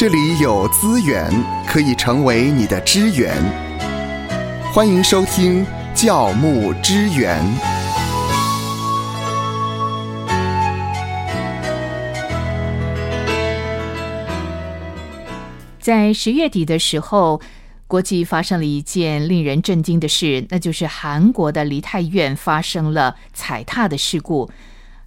这里有资源可以成为你的支援。欢迎收听教牧支援。在十月底的时候，国际发生了一件令人震惊的事，那就是韩国的梨泰院发生了踩踏的事故。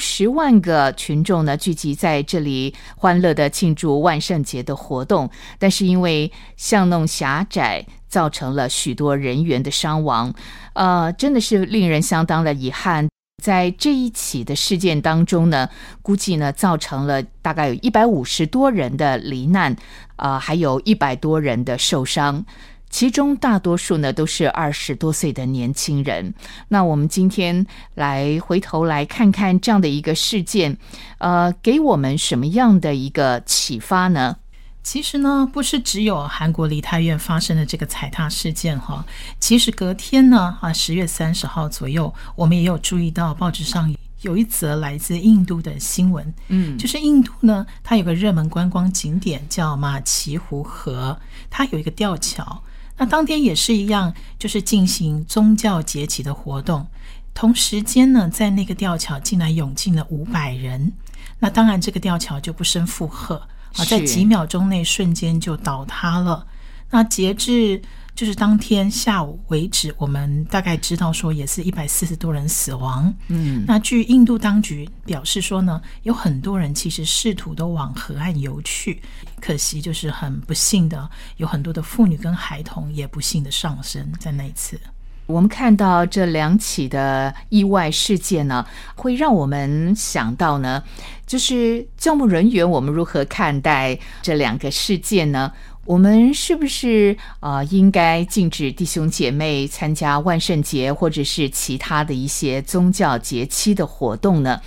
十万个群众呢聚集在这里，欢乐的庆祝万圣节的活动，但是因为巷弄狭窄，造成了许多人员的伤亡，呃，真的是令人相当的遗憾。在这一起的事件当中呢，估计呢造成了大概有一百五十多人的罹难，呃，还有一百多人的受伤。其中大多数呢都是二十多岁的年轻人。那我们今天来回头来看看这样的一个事件，呃，给我们什么样的一个启发呢？其实呢，不是只有韩国梨泰院发生的这个踩踏事件哈。其实隔天呢，啊，十月三十号左右，我们也有注意到报纸上有一则来自印度的新闻，嗯，就是印度呢，它有个热门观光景点叫马奇湖河，它有一个吊桥。那当天也是一样，就是进行宗教节气的活动。同时间呢，在那个吊桥竟然涌进了五百人。那当然，这个吊桥就不胜负荷啊，在几秒钟内瞬间就倒塌了。那截至。就是当天下午为止，我们大概知道说也是一百四十多人死亡。嗯，那据印度当局表示说呢，有很多人其实试图都往河岸游去，可惜就是很不幸的，有很多的妇女跟孩童也不幸的丧生在那一次。我们看到这两起的意外事件呢，会让我们想到呢，就是教牧人员我们如何看待这两个事件呢？我们是不是啊，应该禁止弟兄姐妹参加万圣节或者是其他的一些宗教节期的活动呢？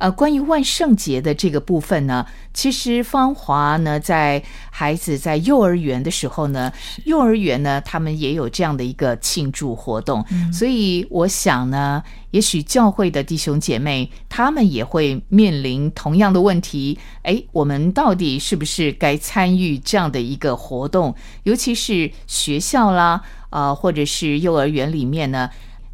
呃，关于万圣节的这个部分呢，其实芳华呢，在孩子在幼儿园的时候呢，幼儿园呢，他们也有这样的一个庆祝活动，所以我想呢，也许教会的弟兄姐妹他们也会面临同样的问题。哎，我们到底是不是该参与这样的一个活动？尤其是学校啦，呃，或者是幼儿园里面呢？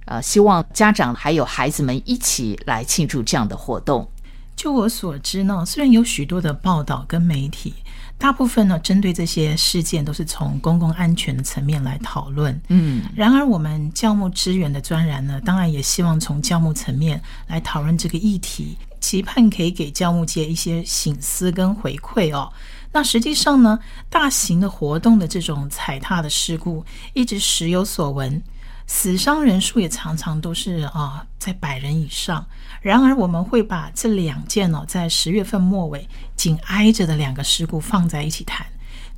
呃，希望家长还有孩子们一起来庆祝这样的活动。就我所知呢，虽然有许多的报道跟媒体，大部分呢针对这些事件都是从公共安全的层面来讨论。嗯，然而我们教牧支援的专栏呢，当然也希望从教牧层面来讨论这个议题，期盼可以给教牧界一些醒思跟回馈哦。那实际上呢，大型的活动的这种踩踏的事故，一直时有所闻。死伤人数也常常都是啊，在百人以上。然而，我们会把这两件哦，在十月份末尾紧挨着的两个事故放在一起谈。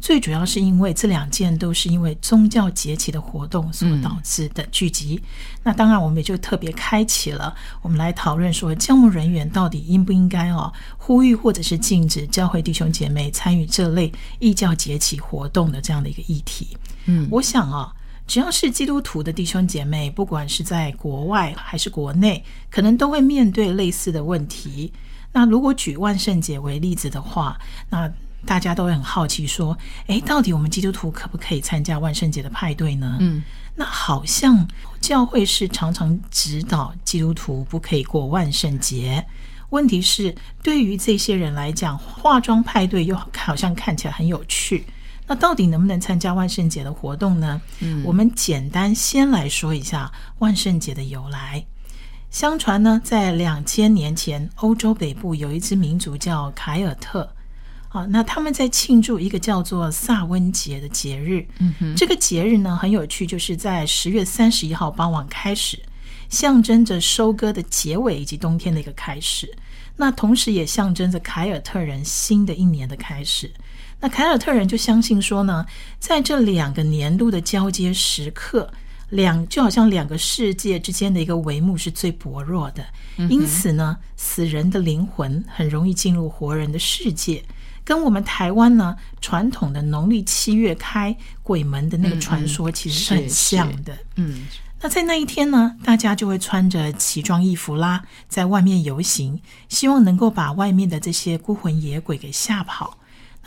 最主要是因为这两件都是因为宗教节气的活动所导致的聚集。那当然，我们也就特别开启了我们来讨论说，教牧人员到底应不应该哦，呼吁或者是禁止教会弟兄姐妹参与这类异教节气活动的这样的一个议题。嗯，我想啊。只要是基督徒的弟兄姐妹，不管是在国外还是国内，可能都会面对类似的问题。那如果举万圣节为例子的话，那大家都会很好奇说：，诶，到底我们基督徒可不可以参加万圣节的派对呢？嗯，那好像教会是常常指导基督徒不可以过万圣节。问题是，对于这些人来讲，化妆派对又好像看起来很有趣。那到底能不能参加万圣节的活动呢？嗯，我们简单先来说一下万圣节的由来。相传呢，在两千年前，欧洲北部有一支民族叫凯尔特。好，那他们在庆祝一个叫做萨温节的节日。嗯哼，这个节日呢很有趣，就是在十月三十一号傍晚开始，象征着收割的结尾以及冬天的一个开始。那同时也象征着凯尔特人新的一年的开始。那凯尔特人就相信说呢，在这两个年度的交接时刻，两就好像两个世界之间的一个帷幕是最薄弱的，因此呢，死人的灵魂很容易进入活人的世界，跟我们台湾呢传统的农历七月开鬼门的那个传说其实是很像的。嗯，那在那一天呢，大家就会穿着奇装异服啦，在外面游行，希望能够把外面的这些孤魂野鬼给吓跑。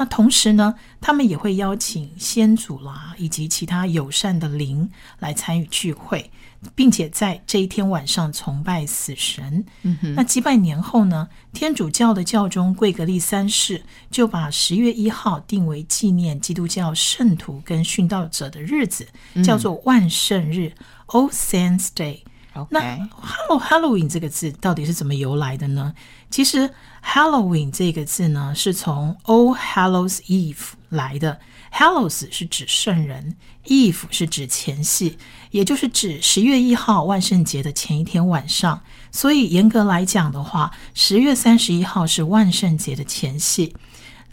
那同时呢，他们也会邀请先祖啦，以及其他友善的灵来参与聚会，并且在这一天晚上崇拜死神。嗯哼，那几百年后呢，天主教的教宗贵格利三世就把十月一号定为纪念基督教圣徒跟殉道者的日子，叫做万圣日 （All Saints Day）。那 “Hello Halloween” 这个字到底是怎么由来的呢？其实 “Halloween” 这个字呢，是从 “All Hallows Eve” 来的。Hallows 是指圣人，Eve 是指前夕，也就是指十月一号万圣节的前一天晚上。所以严格来讲的话，十月三十一号是万圣节的前夕。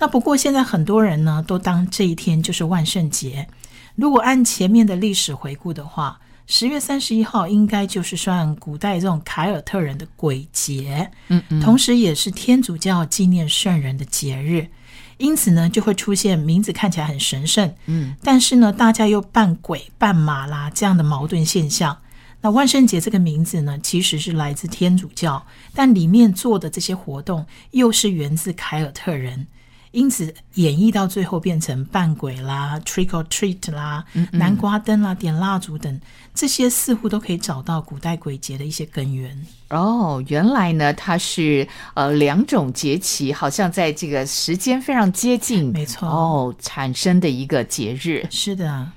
那不过现在很多人呢，都当这一天就是万圣节。如果按前面的历史回顾的话，十月三十一号应该就是算古代这种凯尔特人的鬼节，嗯嗯，同时也是天主教纪念圣人的节日，因此呢，就会出现名字看起来很神圣，嗯，但是呢，大家又扮鬼扮马啦这样的矛盾现象。那万圣节这个名字呢，其实是来自天主教，但里面做的这些活动又是源自凯尔特人。因此，演绎到最后变成扮鬼啦、trick or treat 啦、南瓜灯啦、点蜡烛等，这些似乎都可以找到古代鬼节的一些根源。哦，原来呢，它是呃两种节气，好像在这个时间非常接近，没错哦，产生的一个节日。是的。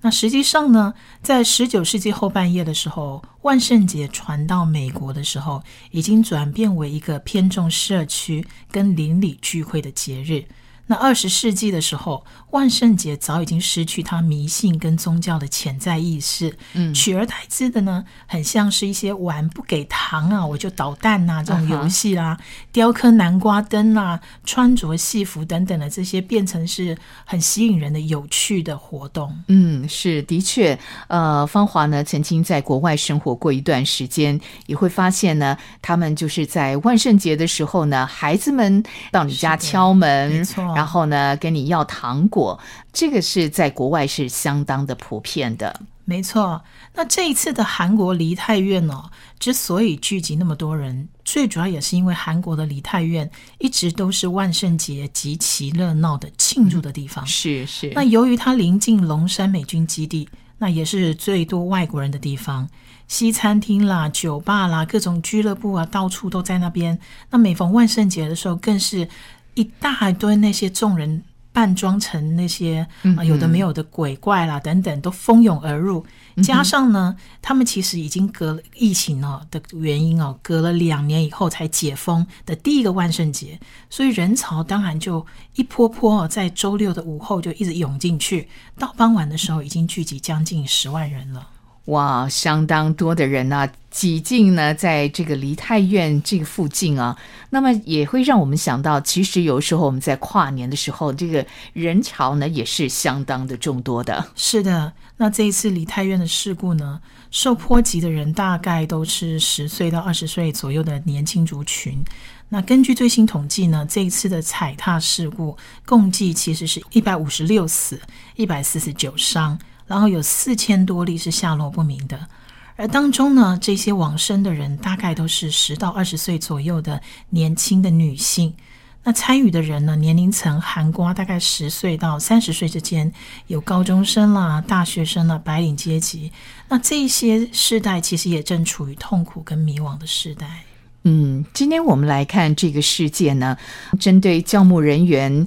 那实际上呢，在十九世纪后半叶的时候，万圣节传到美国的时候，已经转变为一个偏重社区跟邻里聚会的节日。那二十世纪的时候，万圣节早已经失去它迷信跟宗教的潜在意识，嗯，取而代之的呢，很像是一些玩不给糖啊，我就捣蛋呐这种游戏啦，雕刻南瓜灯啊，穿着戏服等等的这些，变成是很吸引人的有趣的活动。嗯，是的确，呃，芳华呢曾经在国外生活过一段时间，也会发现呢，他们就是在万圣节的时候呢，孩子们到你家敲门。然后呢，跟你要糖果，这个是在国外是相当的普遍的。没错，那这一次的韩国梨泰院哦，之所以聚集那么多人，最主要也是因为韩国的梨泰院一直都是万圣节极其热闹的庆祝的地方。是是。那由于它临近龙山美军基地，那也是最多外国人的地方，西餐厅啦、酒吧啦、各种俱乐部啊，到处都在那边。那每逢万圣节的时候，更是。一大堆那些众人扮装成那些啊有的没有的鬼怪啦等等都蜂拥而入，加上呢，他们其实已经隔了疫情哦的原因哦，隔了两年以后才解封的第一个万圣节，所以人潮当然就一波波哦，在周六的午后就一直涌进去，到傍晚的时候已经聚集将近十万人了。哇，相当多的人呢，挤进呢，在这个梨泰院这个附近啊，那么也会让我们想到，其实有时候我们在跨年的时候，这个人潮呢也是相当的众多的。是的，那这一次梨泰院的事故呢，受波及的人大概都是十岁到二十岁左右的年轻族群。那根据最新统计呢，这一次的踩踏事故共计其实是一百五十六死，一百四十九伤。然后有四千多例是下落不明的，而当中呢，这些往生的人大概都是十到二十岁左右的年轻的女性。那参与的人呢，年龄层含瓜大概十岁到三十岁之间，有高中生啦、大学生啦、白领阶级。那这些世代其实也正处于痛苦跟迷惘的时代。嗯，今天我们来看这个事件呢，针对教牧人员。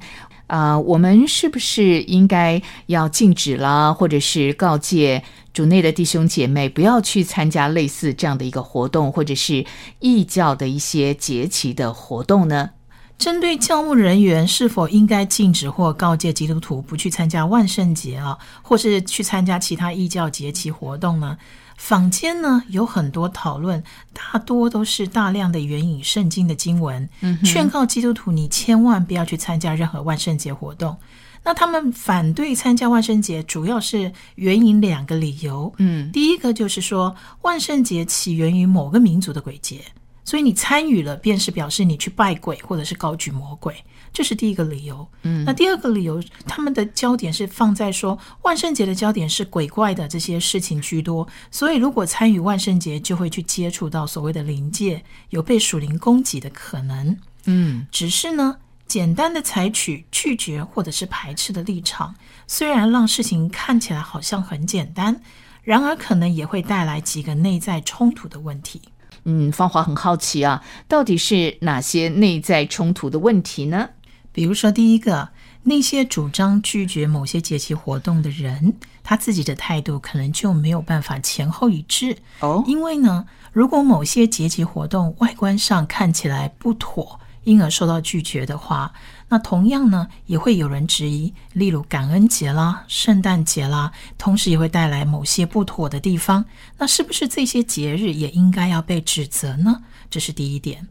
啊，我们是不是应该要禁止啦，或者是告诫主内的弟兄姐妹不要去参加类似这样的一个活动，或者是异教的一些节期的活动呢？针对教务人员是否应该禁止或告诫基督徒不去参加万圣节啊，或是去参加其他异教节期活动呢？坊间呢有很多讨论，大多都是大量的援引圣经的经文，劝告基督徒你千万不要去参加任何万圣节活动。那他们反对参加万圣节，主要是援引两个理由。嗯，第一个就是说万圣节起源于某个民族的鬼节，所以你参与了，便是表示你去拜鬼或者是高举魔鬼。这是第一个理由，嗯，那第二个理由，他们的焦点是放在说万圣节的焦点是鬼怪的这些事情居多，所以如果参与万圣节，就会去接触到所谓的灵界，有被属灵攻击的可能，嗯，只是呢，简单的采取拒绝或者是排斥的立场，虽然让事情看起来好像很简单，然而可能也会带来几个内在冲突的问题。嗯，芳华很好奇啊，到底是哪些内在冲突的问题呢？比如说，第一个，那些主张拒绝某些节气活动的人，他自己的态度可能就没有办法前后一致哦，因为呢，如果某些节气活动外观上看起来不妥。因而受到拒绝的话，那同样呢，也会有人质疑，例如感恩节啦、圣诞节啦，同时也会带来某些不妥的地方。那是不是这些节日也应该要被指责呢？这是第一点。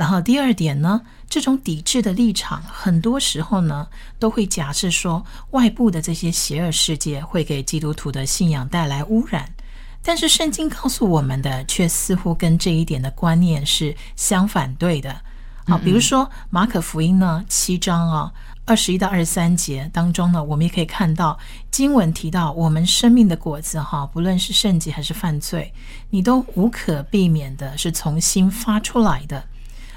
然后第二点呢，这种抵制的立场，很多时候呢，都会假设说，外部的这些邪恶世界会给基督徒的信仰带来污染。但是圣经告诉我们的，却似乎跟这一点的观念是相反对的。好，比如说马可福音呢，七章啊，二十一到二十三节当中呢，我们也可以看到经文提到，我们生命的果子哈，不论是圣洁还是犯罪，你都无可避免的是从心发出来的。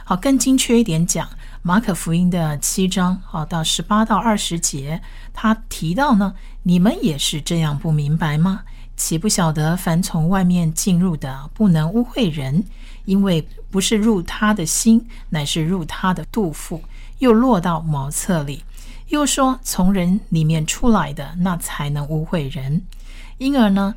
好，更精确一点讲，马可福音的七章好到十八到二十节，他提到呢，你们也是这样不明白吗？岂不晓得凡从外面进入的，不能污秽人？因为不是入他的心，乃是入他的肚腹，又落到茅厕里。又说从人里面出来的，那才能污秽人。因而呢，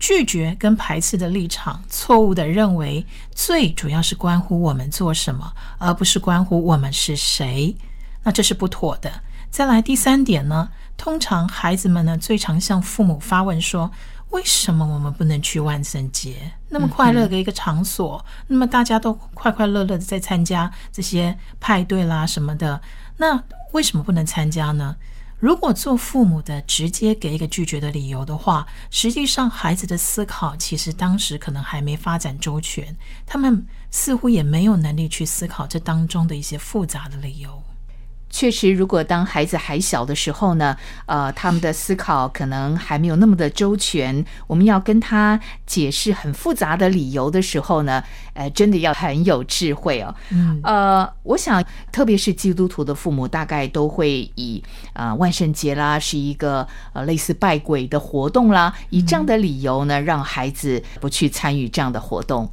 拒绝跟排斥的立场，错误的认为最主要是关乎我们做什么，而不是关乎我们是谁。那这是不妥的。再来第三点呢，通常孩子们呢最常向父母发问说。为什么我们不能去万圣节那么快乐的一个场所？那么大家都快快乐乐的在参加这些派对啦什么的，那为什么不能参加呢？如果做父母的直接给一个拒绝的理由的话，实际上孩子的思考其实当时可能还没发展周全，他们似乎也没有能力去思考这当中的一些复杂的理由。确实，如果当孩子还小的时候呢，呃，他们的思考可能还没有那么的周全。我们要跟他解释很复杂的理由的时候呢，呃，真的要很有智慧哦。嗯，呃，我想，特别是基督徒的父母，大概都会以啊万圣节啦是一个呃类似拜鬼的活动啦，以这样的理由呢，让孩子不去参与这样的活动。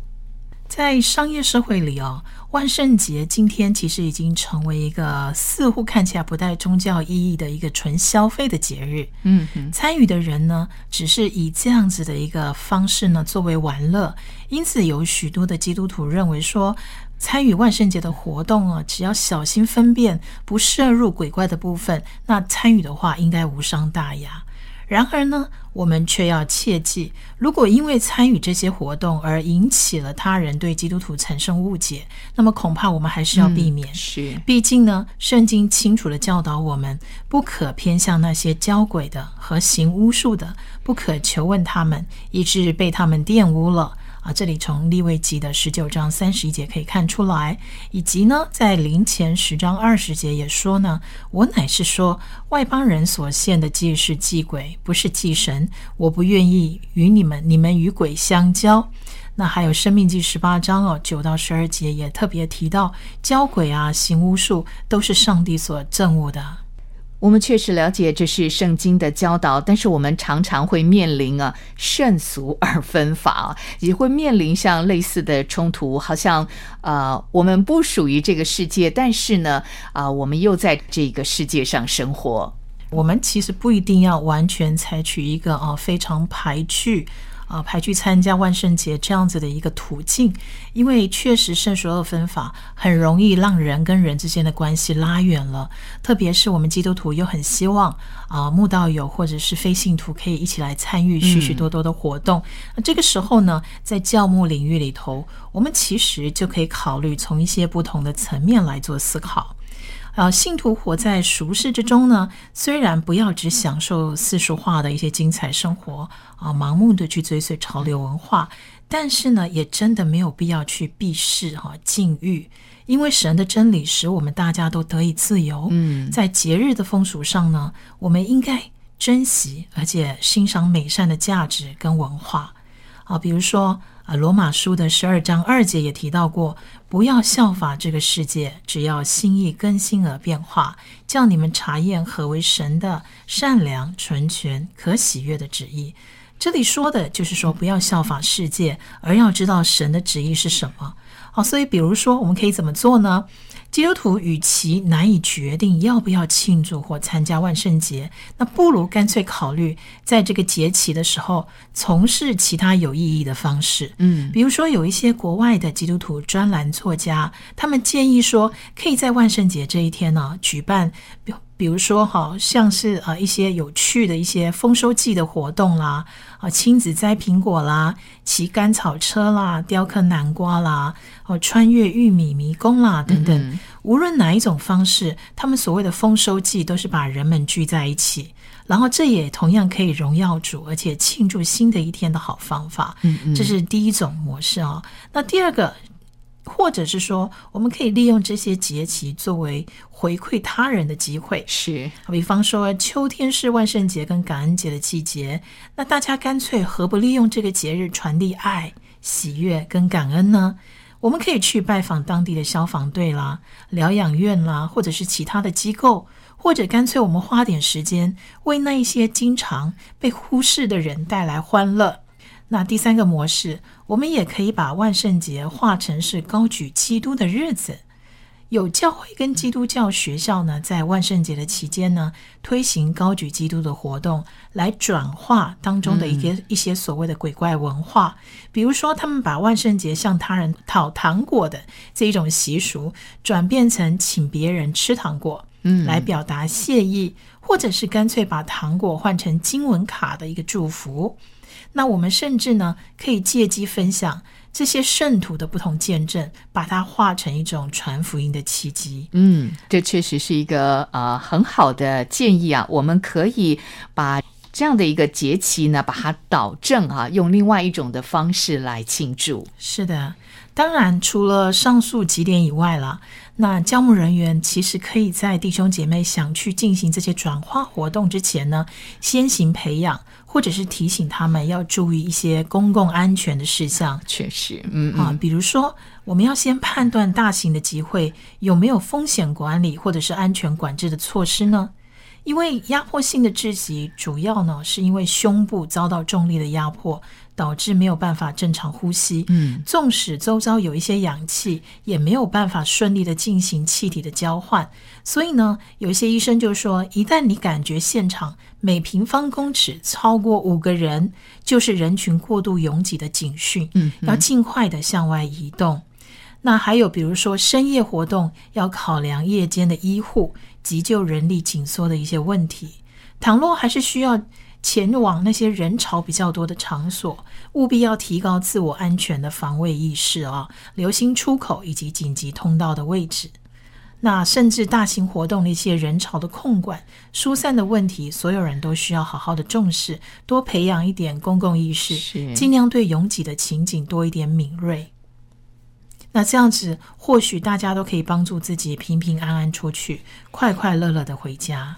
在商业社会里哦。万圣节今天其实已经成为一个似乎看起来不带宗教意义的一个纯消费的节日。嗯，参与的人呢，只是以这样子的一个方式呢作为玩乐，因此有许多的基督徒认为说，参与万圣节的活动啊，只要小心分辨，不摄入鬼怪的部分，那参与的话应该无伤大雅。然而呢，我们却要切记，如果因为参与这些活动而引起了他人对基督徒产生误解，那么恐怕我们还是要避免。是，毕竟呢，圣经清楚的教导我们，不可偏向那些交鬼的和行巫术的，不可求问他们，以致被他们玷污了。啊，这里从立位记的十九章三十一节可以看出来，以及呢，在灵前十章二十节也说呢，我乃是说外邦人所献的祭是祭鬼，不是祭神，我不愿意与你们，你们与鬼相交。那还有生命记十八章哦，九到十二节也特别提到，交鬼啊，行巫术都是上帝所憎恶的。我们确实了解这是圣经的教导，但是我们常常会面临啊圣俗二分法，也会面临像类似的冲突，好像呃我们不属于这个世界，但是呢啊我们又在这个世界上生活。我们其实不一定要完全采取一个啊非常排拒。啊，排去参加万圣节这样子的一个途径，因为确实圣俗二分法很容易让人跟人之间的关系拉远了。特别是我们基督徒又很希望啊，慕道友或者是非信徒可以一起来参与许许多多的活动。那这个时候呢，在教牧领域里头，我们其实就可以考虑从一些不同的层面来做思考。啊，信徒活在俗世之中呢，虽然不要只享受世俗化的一些精彩生活啊，盲目的去追随潮流文化，但是呢，也真的没有必要去避世哈禁欲，因为神的真理使我们大家都得以自由。嗯，在节日的风俗上呢，我们应该珍惜而且欣赏美善的价值跟文化。啊，比如说啊，罗马书的十二章二节也提到过，不要效法这个世界，只要心意更新而变化，叫你们查验何为神的善良、纯全、可喜悦的旨意。这里说的就是说，不要效法世界，而要知道神的旨意是什么。好，所以比如说，我们可以怎么做呢？基督徒与其难以决定要不要庆祝或参加万圣节，那不如干脆考虑在这个节期的时候从事其他有意义的方式。嗯，比如说有一些国外的基督徒专栏作家，他们建议说，可以在万圣节这一天呢举办。比如说，好像是呃一些有趣的一些丰收季的活动啦，啊亲子摘苹果啦，骑甘草车啦，雕刻南瓜啦，哦穿越玉米迷宫啦等等。无论哪一种方式，他们所谓的丰收季都是把人们聚在一起，然后这也同样可以荣耀主，而且庆祝新的一天的好方法。嗯嗯，这是第一种模式啊。那第二个。或者是说，我们可以利用这些节气作为回馈他人的机会。是，比方说秋天是万圣节跟感恩节的季节，那大家干脆何不利用这个节日传递爱、喜悦跟感恩呢？我们可以去拜访当地的消防队啦、疗养院啦，或者是其他的机构，或者干脆我们花点时间为那一些经常被忽视的人带来欢乐。那第三个模式，我们也可以把万圣节化成是高举基督的日子。有教会跟基督教学校呢，在万圣节的期间呢，推行高举基督的活动，来转化当中的一些一些所谓的鬼怪文化。比如说，他们把万圣节向他人讨糖果的这一种习俗，转变成请别人吃糖果，嗯，来表达谢意，或者是干脆把糖果换成经文卡的一个祝福。那我们甚至呢，可以借机分享这些圣徒的不同见证，把它化成一种传福音的契机。嗯，这确实是一个呃很好的建议啊。我们可以把这样的一个节期呢，把它导正啊，用另外一种的方式来庆祝。是的，当然除了上述几点以外了，那教牧人员其实可以在弟兄姐妹想去进行这些转化活动之前呢，先行培养。或者是提醒他们要注意一些公共安全的事项，确实，嗯啊，比如说，我们要先判断大型的集会有没有风险管理或者是安全管制的措施呢？因为压迫性的窒息，主要呢是因为胸部遭到重力的压迫。导致没有办法正常呼吸，嗯，纵使周遭有一些氧气，也没有办法顺利的进行气体的交换。所以呢，有一些医生就说，一旦你感觉现场每平方公尺超过五个人，就是人群过度拥挤的警讯，嗯，要尽快的向外移动。那还有比如说深夜活动，要考量夜间的医护、急救人力紧缩的一些问题。倘若还是需要。前往那些人潮比较多的场所，务必要提高自我安全的防卫意识啊！留心出口以及紧急通道的位置。那甚至大型活动的一些人潮的控管、疏散的问题，所有人都需要好好的重视，多培养一点公共意识，尽量对拥挤的情景多一点敏锐。那这样子，或许大家都可以帮助自己平平安安出去，快快乐乐的回家。